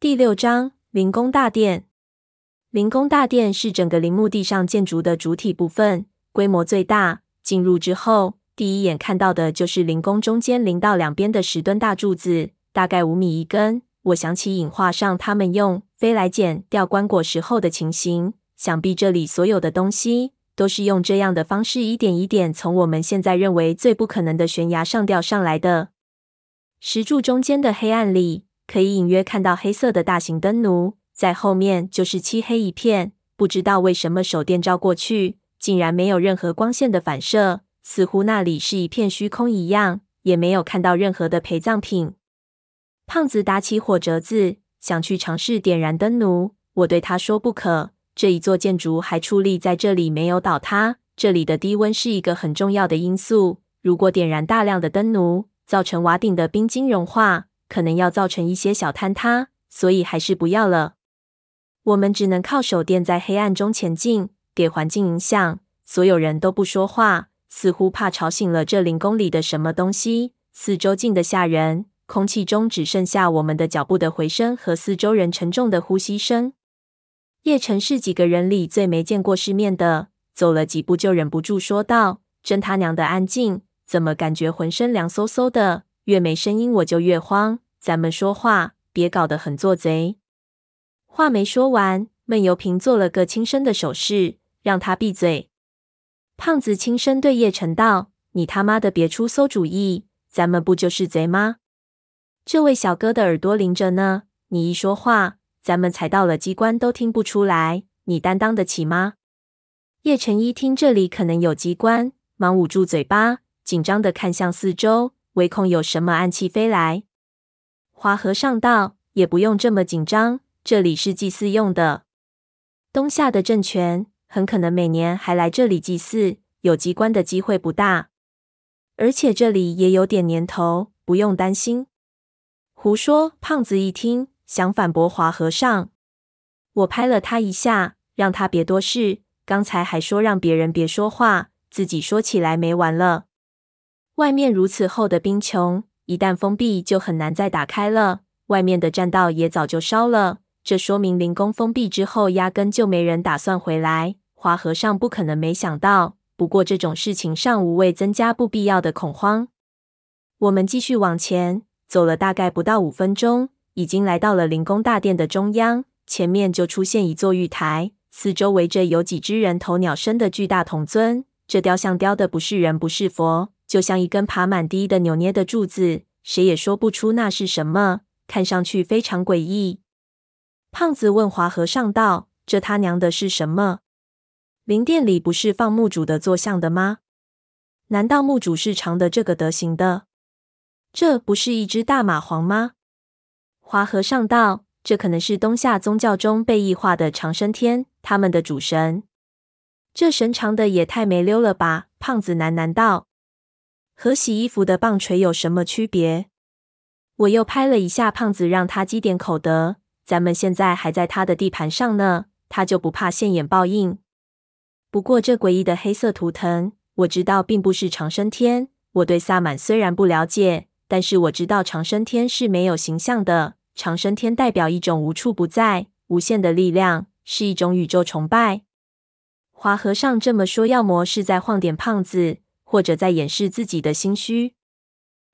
第六章灵宫大殿。灵宫大殿是整个陵墓地上建筑的主体部分，规模最大。进入之后，第一眼看到的就是灵宫中间零到两边的十吨大柱子，大概五米一根。我想起影画上他们用飞来剪吊棺椁时候的情形，想必这里所有的东西都是用这样的方式一点一点从我们现在认为最不可能的悬崖上吊上来的。石柱中间的黑暗里。可以隐约看到黑色的大型灯炉，在后面就是漆黑一片。不知道为什么手电照过去，竟然没有任何光线的反射，似乎那里是一片虚空一样，也没有看到任何的陪葬品。胖子打起火折子，想去尝试点燃灯炉。我对他说：“不可，这一座建筑还矗立在这里，没有倒塌。这里的低温是一个很重要的因素。如果点燃大量的灯炉，造成瓦顶的冰晶融化。”可能要造成一些小坍塌，所以还是不要了。我们只能靠手电在黑暗中前进，给环境影响。所有人都不说话，似乎怕吵醒了这零公里的什么东西。四周静得吓人，空气中只剩下我们的脚步的回声和四周人沉重的呼吸声。叶晨是几个人里最没见过世面的，走了几步就忍不住说道：“真他娘的安静，怎么感觉浑身凉飕飕的？”越没声音，我就越慌。咱们说话，别搞得很做贼。话没说完，闷油瓶做了个轻声的手势，让他闭嘴。胖子轻声对叶晨道：“你他妈的别出馊主意，咱们不就是贼吗？这位小哥的耳朵灵着呢，你一说话，咱们踩到了机关都听不出来，你担当得起吗？”叶晨一听这里可能有机关，忙捂住嘴巴，紧张的看向四周。唯恐有什么暗器飞来。华和尚道：“也不用这么紧张，这里是祭祀用的。东夏的政权很可能每年还来这里祭祀，有机关的机会不大。而且这里也有点年头，不用担心。”胡说！胖子一听，想反驳华和尚。我拍了他一下，让他别多事。刚才还说让别人别说话，自己说起来没完了。外面如此厚的冰穹，一旦封闭就很难再打开了。外面的栈道也早就烧了，这说明灵宫封闭之后，压根就没人打算回来。华和尚不可能没想到，不过这种事情尚无谓增加不必要的恐慌。我们继续往前走了，大概不到五分钟，已经来到了灵宫大殿的中央，前面就出现一座玉台，四周围着有几只人头鸟身的巨大铜尊。这雕像雕的不是人，不是佛。就像一根爬满地的扭捏的柱子，谁也说不出那是什么，看上去非常诡异。胖子问华和尚道：“这他娘的是什么？灵殿里不是放墓主的坐像的吗？难道墓主是长的这个德行的？这不是一只大蚂蟥吗？”华和尚道：“这可能是东夏宗教中被异化的长生天，他们的主神。这神长的也太没溜了吧？”胖子喃喃道。和洗衣服的棒槌有什么区别？我又拍了一下胖子，让他积点口德。咱们现在还在他的地盘上呢，他就不怕现眼报应。不过这诡异的黑色图腾，我知道并不是长生天。我对萨满虽然不了解，但是我知道长生天是没有形象的。长生天代表一种无处不在、无限的力量，是一种宇宙崇拜。华和尚这么说，要么是在晃点胖子。或者在掩饰自己的心虚。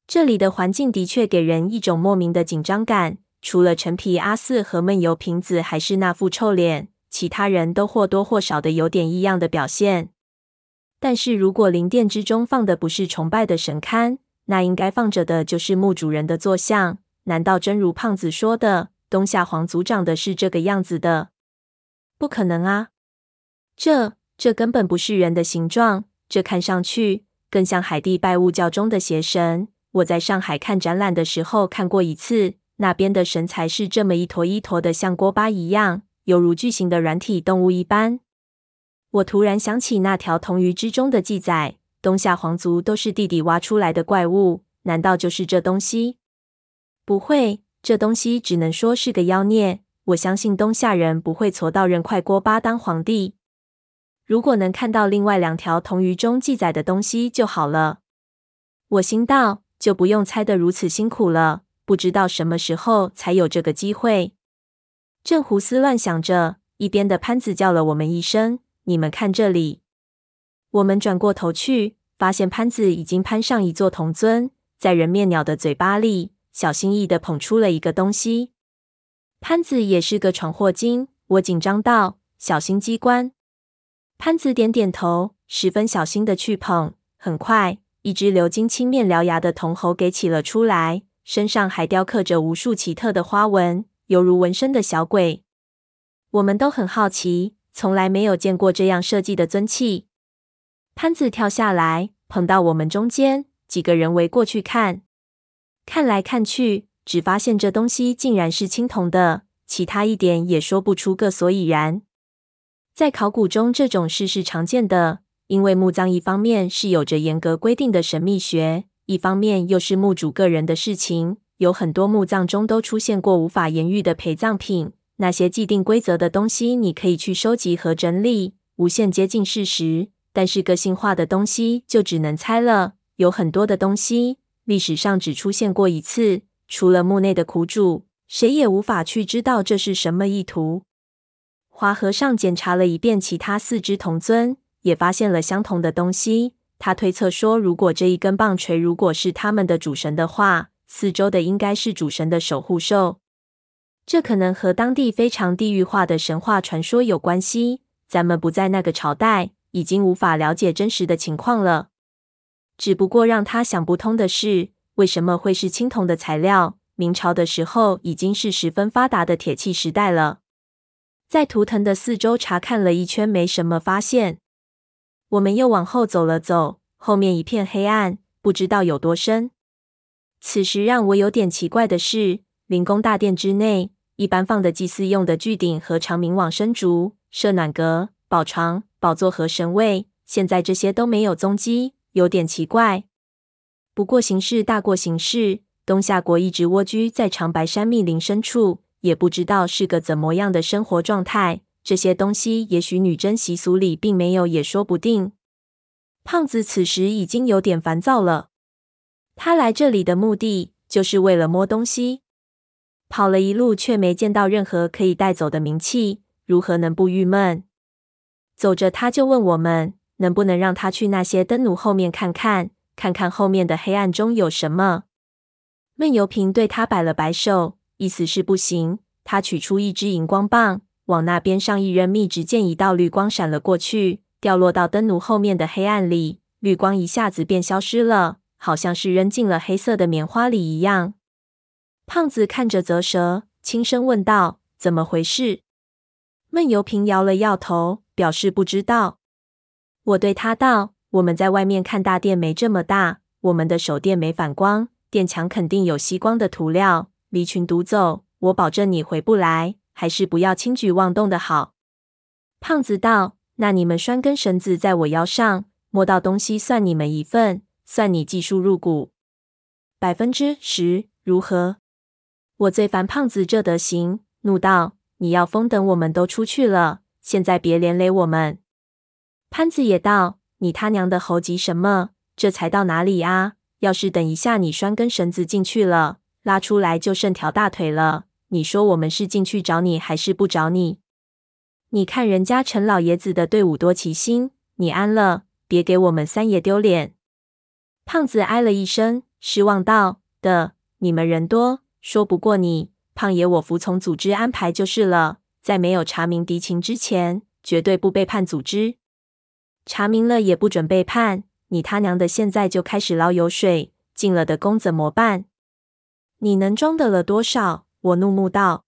这里的环境的确给人一种莫名的紧张感。除了陈皮阿四和闷油瓶子还是那副臭脸，其他人都或多或少的有点异样的表现。但是如果灵殿之中放的不是崇拜的神龛，那应该放着的就是墓主人的坐像。难道真如胖子说的，东夏皇族长的是这个样子的？不可能啊！这这根本不是人的形状，这看上去。更像海地拜物教中的邪神。我在上海看展览的时候看过一次，那边的神才是这么一坨一坨的，像锅巴一样，犹如巨型的软体动物一般。我突然想起那条铜鱼之中的记载：东夏皇族都是地底挖出来的怪物，难道就是这东西？不会，这东西只能说是个妖孽。我相信东夏人不会矬到认块锅巴当皇帝。如果能看到另外两条铜鱼中记载的东西就好了。我心道，就不用猜得如此辛苦了。不知道什么时候才有这个机会。正胡思乱想着，一边的潘子叫了我们一声：“你们看这里！”我们转过头去，发现潘子已经攀上一座铜尊，在人面鸟的嘴巴里，小心翼翼地捧出了一个东西。潘子也是个闯祸精，我紧张道：“小心机关。”潘子点点头，十分小心的去捧。很快，一只鎏金、青面獠牙的铜猴给起了出来，身上还雕刻着无数奇特的花纹，犹如纹身的小鬼。我们都很好奇，从来没有见过这样设计的尊器。潘子跳下来，捧到我们中间，几个人围过去看，看来看去，只发现这东西竟然是青铜的，其他一点也说不出个所以然。在考古中，这种事是常见的，因为墓葬一方面是有着严格规定的神秘学，一方面又是墓主个人的事情。有很多墓葬中都出现过无法言喻的陪葬品，那些既定规则的东西，你可以去收集和整理，无限接近事实。但是个性化的东西就只能猜了。有很多的东西，历史上只出现过一次，除了墓内的苦主，谁也无法去知道这是什么意图。华和尚检查了一遍其他四只铜尊，也发现了相同的东西。他推测说，如果这一根棒槌如果是他们的主神的话，四周的应该是主神的守护兽。这可能和当地非常地域化的神话传说有关系。咱们不在那个朝代，已经无法了解真实的情况了。只不过让他想不通的是，为什么会是青铜的材料？明朝的时候已经是十分发达的铁器时代了。在图腾的四周查看了一圈，没什么发现。我们又往后走了走，后面一片黑暗，不知道有多深。此时让我有点奇怪的是，灵宫大殿之内，一般放的祭祀用的巨鼎和长明往生烛、设暖阁、宝床、宝座和神位，现在这些都没有踪迹，有点奇怪。不过形势大过形势，东夏国一直蜗居在长白山密林深处。也不知道是个怎么样的生活状态。这些东西也许女真习俗里并没有，也说不定。胖子此时已经有点烦躁了。他来这里的目的就是为了摸东西，跑了一路却没见到任何可以带走的名器，如何能不郁闷？走着他就问我们，能不能让他去那些灯炉后面看看，看看后面的黑暗中有什么。闷油瓶对他摆了摆手。意思是不行。他取出一支荧光棒，往那边上一扔，密，只见一道绿光闪了过去，掉落到灯炉后面的黑暗里。绿光一下子便消失了，好像是扔进了黑色的棉花里一样。胖子看着泽蛇，轻声问道：“怎么回事？”闷油瓶摇了摇头，表示不知道。我对他道：“我们在外面看大殿没这么大，我们的手电没反光，殿墙肯定有吸光的涂料。”离群独走，我保证你回不来。还是不要轻举妄动的好。胖子道：“那你们拴根绳子在我腰上，摸到东西算你们一份，算你技术入股，百分之十，如何？”我最烦胖子这德行，怒道：“你要疯？等我们都出去了，现在别连累我们。”潘子也道：“你他娘的猴急什么？这才到哪里啊？要是等一下你拴根绳子进去了。”拉出来就剩条大腿了。你说我们是进去找你还是不找你？你看人家陈老爷子的队伍多齐心，你安了，别给我们三爷丢脸。胖子唉了一声，失望道：“的，你们人多，说不过你。胖爷我服从组织安排就是了，在没有查明敌情之前，绝对不背叛组织。查明了也不准背叛。你他娘的现在就开始捞油水，进了的功怎么办？”你能装得了多少？我怒目道。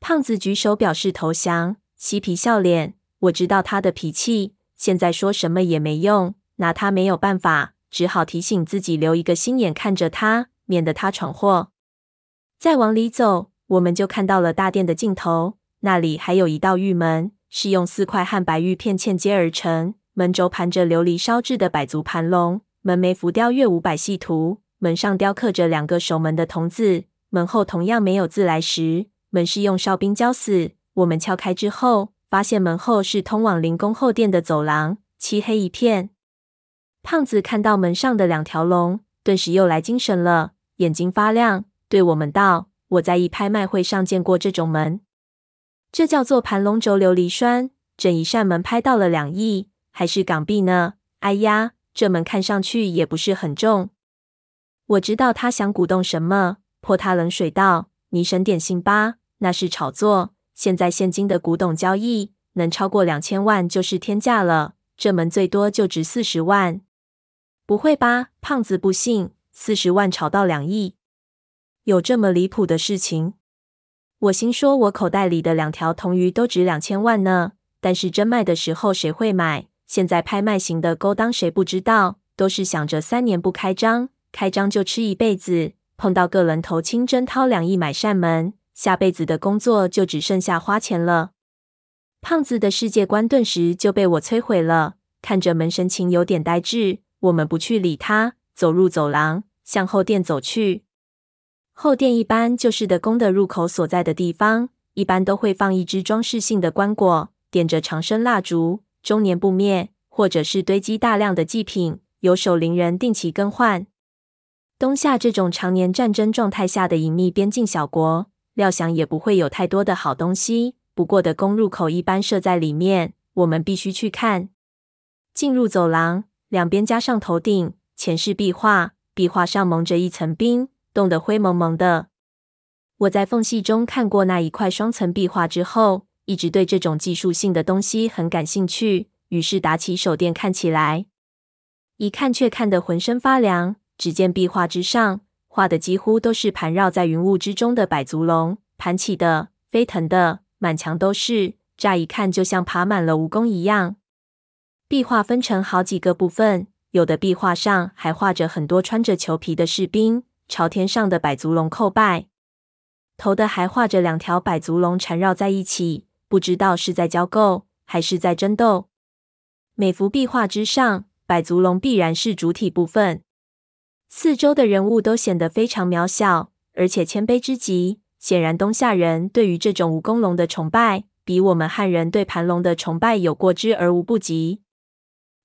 胖子举手表示投降，嬉皮笑脸。我知道他的脾气，现在说什么也没用，拿他没有办法，只好提醒自己留一个心眼看着他，免得他闯祸。再往里走，我们就看到了大殿的尽头，那里还有一道玉门，是用四块汉白玉片嵌接而成，门轴盘着琉璃烧制的百足盘龙，门楣浮雕月五百戏图。门上雕刻着两个守门的童子，门后同样没有自来石，门是用哨兵浇死。我们敲开之后，发现门后是通往灵宫后殿的走廊，漆黑一片。胖子看到门上的两条龙，顿时又来精神了，眼睛发亮，对我们道：“我在一拍卖会上见过这种门。这叫做盘龙轴琉璃栓，整一扇门拍到了两亿，还是港币呢？哎呀，这门看上去也不是很重。我知道他想鼓动什么，泼他冷水道：“你省点心吧，那是炒作。现在现金的古董交易，能超过两千万就是天价了。这门最多就值四十万。”不会吧？胖子不信，四十万炒到两亿，有这么离谱的事情？我心说，我口袋里的两条铜鱼都值两千万呢。但是真卖的时候谁会买？现在拍卖行的勾当谁不知道？都是想着三年不开张，开张就吃一辈子。碰到个人头清真掏两亿买扇门，下辈子的工作就只剩下花钱了。胖子的世界观顿时就被我摧毁了，看着门神情有点呆滞。我们不去理他，走入走廊，向后殿走去。后殿一般就是的宫的入口所在的地方，一般都会放一只装饰性的棺椁，点着长生蜡烛，终年不灭，或者是堆积大量的祭品，由守灵人定期更换。东夏这种常年战争状态下的隐秘边境小国，料想也不会有太多的好东西。不过的公入口一般设在里面，我们必须去看。进入走廊。两边加上头顶，前是壁画，壁画上蒙着一层冰，冻得灰蒙蒙的。我在缝隙中看过那一块双层壁画之后，一直对这种技术性的东西很感兴趣，于是打起手电看起来。一看却看得浑身发凉。只见壁画之上画的几乎都是盘绕在云雾之中的百足龙，盘起的、飞腾的，满墙都是，乍一看就像爬满了蜈蚣一样。壁画分成好几个部分，有的壁画上还画着很多穿着裘皮的士兵，朝天上的百足龙叩拜。头的还画着两条百足龙缠绕在一起，不知道是在交媾还是在争斗。每幅壁画之上，百足龙必然是主体部分，四周的人物都显得非常渺小，而且谦卑之极。显然，东夏人对于这种蜈蚣龙的崇拜，比我们汉人对盘龙的崇拜有过之而无不及。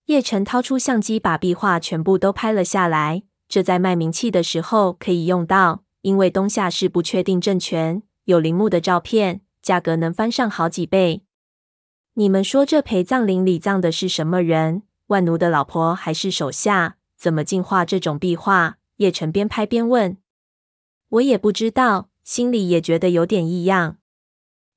叶晨掏出相机，把壁画全部都拍了下来。这在卖名器的时候可以用到，因为东夏是不确定政权，有陵墓的照片，价格能翻上好几倍。你们说这陪葬陵里葬的是什么人？万奴的老婆还是手下？怎么进化这种壁画？叶晨边拍边问。我也不知道，心里也觉得有点异样。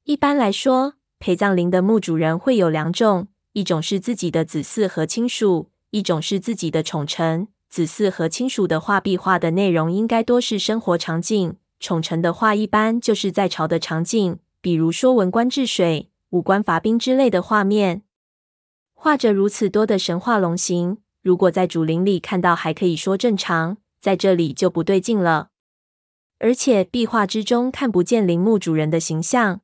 一般来说，陪葬陵的墓主人会有两种。一种是自己的子嗣和亲属，一种是自己的宠臣。子嗣和亲属的画壁画的内容应该多是生活场景，宠臣的画一般就是在朝的场景，比如说文官治水、武官伐兵之类的画面。画着如此多的神话龙形，如果在主林里看到还可以说正常，在这里就不对劲了。而且壁画之中看不见陵墓主人的形象，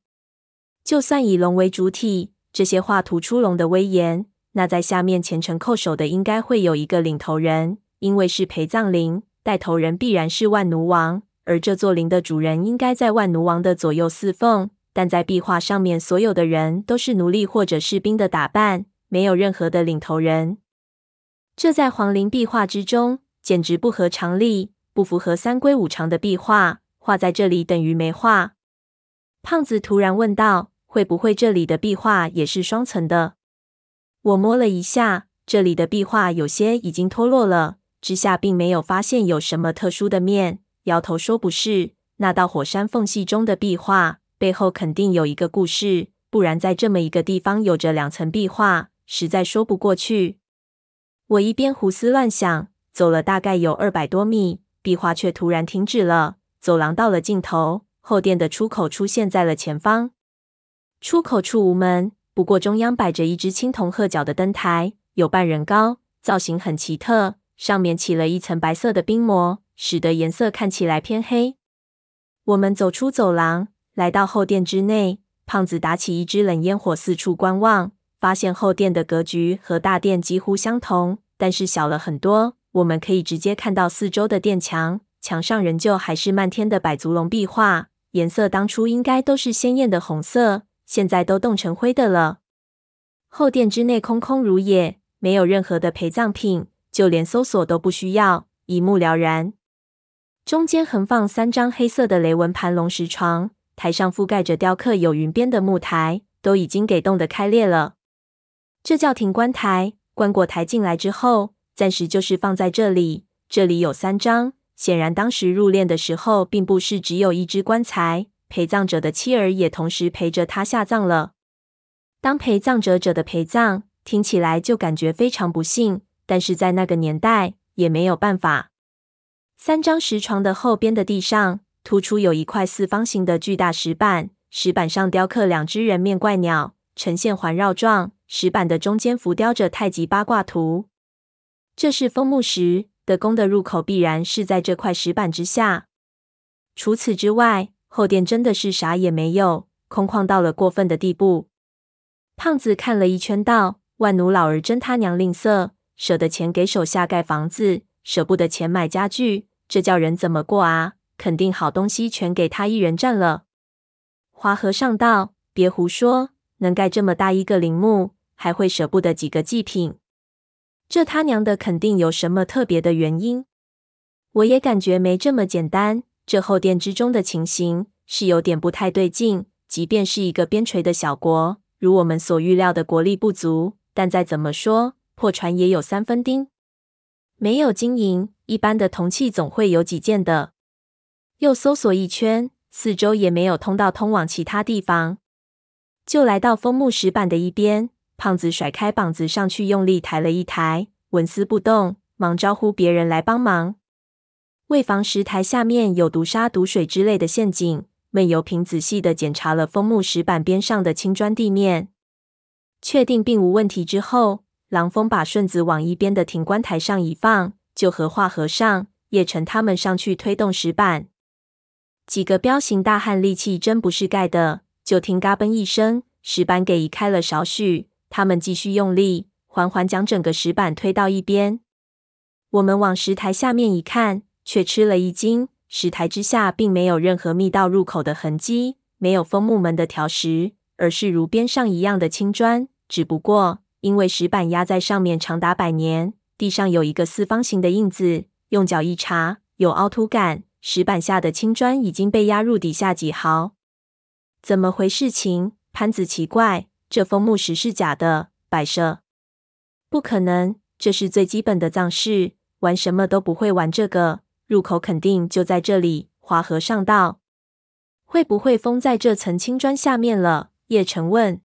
就算以龙为主体。这些画突出龙的威严，那在下面虔诚叩首的应该会有一个领头人，因为是陪葬陵，带头人必然是万奴王，而这座陵的主人应该在万奴王的左右侍奉。但在壁画上面，所有的人都是奴隶或者士兵的打扮，没有任何的领头人。这在皇陵壁画之中简直不合常理，不符合三规五常的壁画，画在这里等于没画。胖子突然问道。会不会这里的壁画也是双层的？我摸了一下，这里的壁画有些已经脱落了，之下并没有发现有什么特殊的面。摇头说不是，那道火山缝隙中的壁画背后肯定有一个故事，不然在这么一个地方有着两层壁画，实在说不过去。我一边胡思乱想，走了大概有二百多米，壁画却突然停止了。走廊到了尽头，后殿的出口出现在了前方。出口处无门，不过中央摆着一只青铜鹤脚的灯台，有半人高，造型很奇特，上面起了一层白色的冰膜，使得颜色看起来偏黑。我们走出走廊，来到后殿之内。胖子打起一支冷烟火，四处观望，发现后殿的格局和大殿几乎相同，但是小了很多。我们可以直接看到四周的殿墙，墙上仍旧还是漫天的百足龙壁画，颜色当初应该都是鲜艳的红色。现在都冻成灰的了。后殿之内空空如也，没有任何的陪葬品，就连搜索都不需要，一目了然。中间横放三张黑色的雷纹盘龙石床，台上覆盖着雕刻有云边的木台都已经给冻得开裂了。这叫停棺台。棺椁抬进来之后，暂时就是放在这里。这里有三张，显然当时入殓的时候，并不是只有一只棺材，陪葬者的妻儿也同时陪着他下葬了。当陪葬者者的陪葬，听起来就感觉非常不幸，但是在那个年代也没有办法。三张石床的后边的地上，突出有一块四方形的巨大石板，石板上雕刻两只人面怪鸟，呈现环绕状。石板的中间浮雕着太极八卦图。这是封墓石的宫的入口，必然是在这块石板之下。除此之外，后殿真的是啥也没有，空旷到了过分的地步。胖子看了一圈，道：“万奴老儿真他娘吝啬，舍得钱给手下盖房子，舍不得钱买家具，这叫人怎么过啊？肯定好东西全给他一人占了。”花和尚道：“别胡说。”能盖这么大一个陵墓，还会舍不得几个祭品？这他娘的肯定有什么特别的原因。我也感觉没这么简单。这后殿之中的情形是有点不太对劲。即便是一个边陲的小国，如我们所预料的国力不足，但再怎么说，破船也有三分钉。没有金银，一般的铜器总会有几件的。又搜索一圈，四周也没有通道通往其他地方。就来到枫木石板的一边，胖子甩开膀子上去，用力抬了一抬，纹丝不动，忙招呼别人来帮忙。为防石台下面有毒沙、毒水之类的陷阱，闷油瓶仔细地检查了枫木石板边上的青砖地面，确定并无问题之后，郎峰把顺子往一边的停棺台上一放，就和华和尚、叶晨他们上去推动石板。几个彪形大汉力气真不是盖的。就听“嘎嘣”一声，石板给移开了少许。他们继续用力，缓缓将整个石板推到一边。我们往石台下面一看，却吃了一惊。石台之下并没有任何密道入口的痕迹，没有封木门的条石，而是如边上一样的青砖。只不过因为石板压在上面长达百年，地上有一个四方形的印子，用脚一查，有凹凸感。石板下的青砖已经被压入底下几毫。怎么回事情？潘子奇怪，这封墓石是假的，摆设不可能，这是最基本的葬式，玩什么都不会玩这个。入口肯定就在这里。华和尚道：“会不会封在这层青砖下面了？”叶晨问。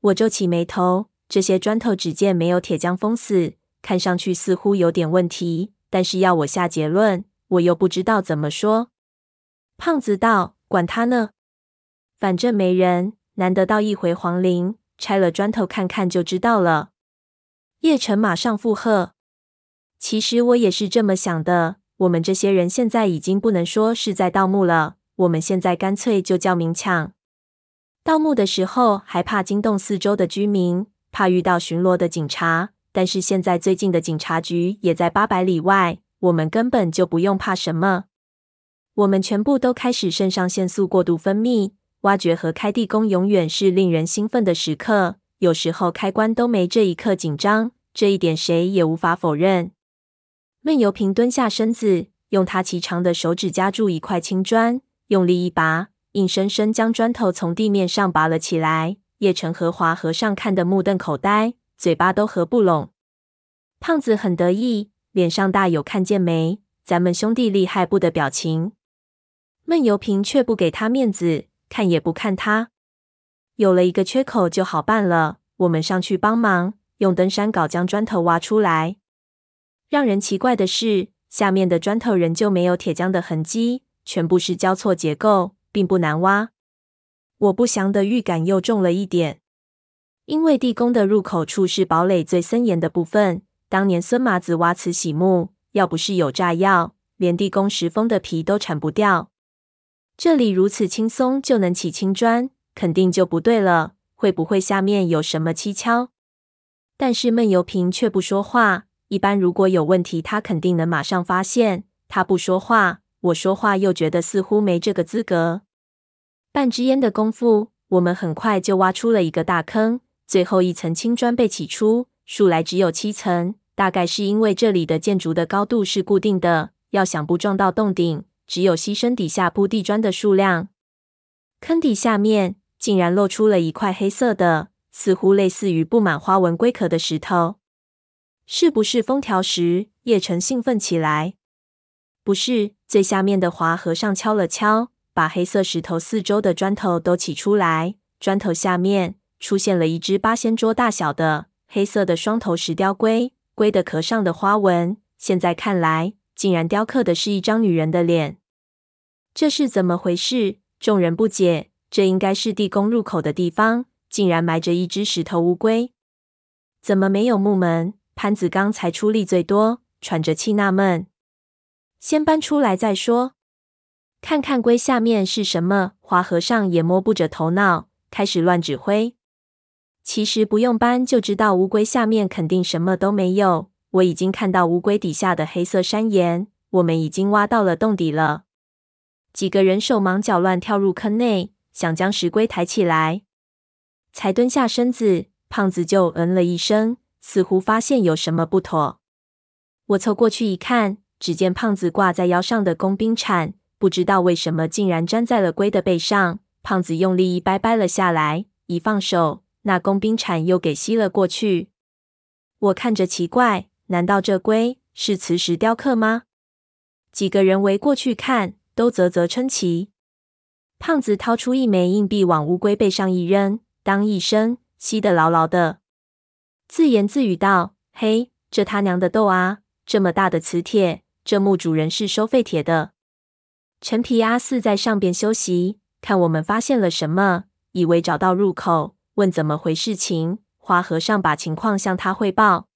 我皱起眉头，这些砖头只见没有铁浆封死，看上去似乎有点问题。但是要我下结论，我又不知道怎么说。胖子道：“管他呢。”反正没人，难得到一回皇陵，拆了砖头看看就知道了。叶晨马上附和：“其实我也是这么想的。我们这些人现在已经不能说是在盗墓了，我们现在干脆就叫明抢。盗墓的时候还怕惊动四周的居民，怕遇到巡逻的警察。但是现在最近的警察局也在八百里外，我们根本就不用怕什么。我们全部都开始肾上腺素过度分泌。”挖掘和开地宫永远是令人兴奋的时刻，有时候开棺都没这一刻紧张，这一点谁也无法否认。闷油瓶蹲下身子，用他骐长的手指夹住一块青砖，用力一拔，硬生生将砖头从地面上拔了起来。叶晨和华和尚看得目瞪口呆，嘴巴都合不拢。胖子很得意，脸上大有看见没，咱们兄弟厉害不的表情。闷油瓶却不给他面子。看也不看他，有了一个缺口就好办了。我们上去帮忙，用登山镐将砖头挖出来。让人奇怪的是，下面的砖头仍旧没有铁浆的痕迹，全部是交错结构，并不难挖。我不祥的预感又重了一点，因为地宫的入口处是堡垒最森严的部分。当年孙麻子挖慈禧墓，要不是有炸药，连地宫石封的皮都铲不掉。这里如此轻松就能起青砖，肯定就不对了。会不会下面有什么蹊跷？但是闷油瓶却不说话。一般如果有问题，他肯定能马上发现。他不说话，我说话又觉得似乎没这个资格。半支烟的功夫，我们很快就挖出了一个大坑。最后一层青砖被起出，数来只有七层。大概是因为这里的建筑的高度是固定的，要想不撞到洞顶。只有牺牲底下铺地砖的数量。坑底下面竟然露出了一块黑色的，似乎类似于布满花纹龟壳的石头。是不是封条石？叶晨兴奋起来。不是，最下面的华和尚敲了敲，把黑色石头四周的砖头都起出来。砖头下面出现了一只八仙桌大小的黑色的双头石雕龟，龟的壳上的花纹，现在看来，竟然雕刻的是一张女人的脸。这是怎么回事？众人不解。这应该是地宫入口的地方，竟然埋着一只石头乌龟。怎么没有木门？潘子刚才出力最多，喘着气纳闷。先搬出来再说，看看龟下面是什么。华和尚也摸不着头脑，开始乱指挥。其实不用搬就知道，乌龟下面肯定什么都没有。我已经看到乌龟底下的黑色山岩，我们已经挖到了洞底了。几个人手忙脚乱跳入坑内，想将石龟抬起来。才蹲下身子，胖子就嗯了一声，似乎发现有什么不妥。我凑过去一看，只见胖子挂在腰上的工兵铲，不知道为什么竟然粘在了龟的背上。胖子用力一掰，掰了下来，一放手，那工兵铲又给吸了过去。我看着奇怪。难道这龟是磁石雕刻吗？几个人围过去看，都啧啧称奇。胖子掏出一枚硬币往乌龟背上一扔，当一声，吸得牢牢的，自言自语道：“嘿，这他娘的逗啊！这么大的磁铁，这墓主人是收废铁的。”陈皮阿四在上边休息，看我们发现了什么，以为找到入口，问怎么回事情。花和尚把情况向他汇报。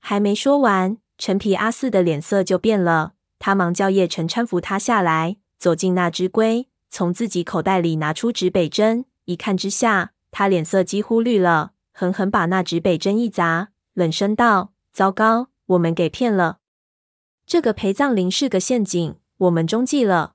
还没说完，陈皮阿四的脸色就变了。他忙叫叶晨搀扶他下来，走进那只龟，从自己口袋里拿出指北针。一看之下，他脸色几乎绿了，狠狠把那指北针一砸，冷声道：“糟糕，我们给骗了。这个陪葬陵是个陷阱，我们中计了。”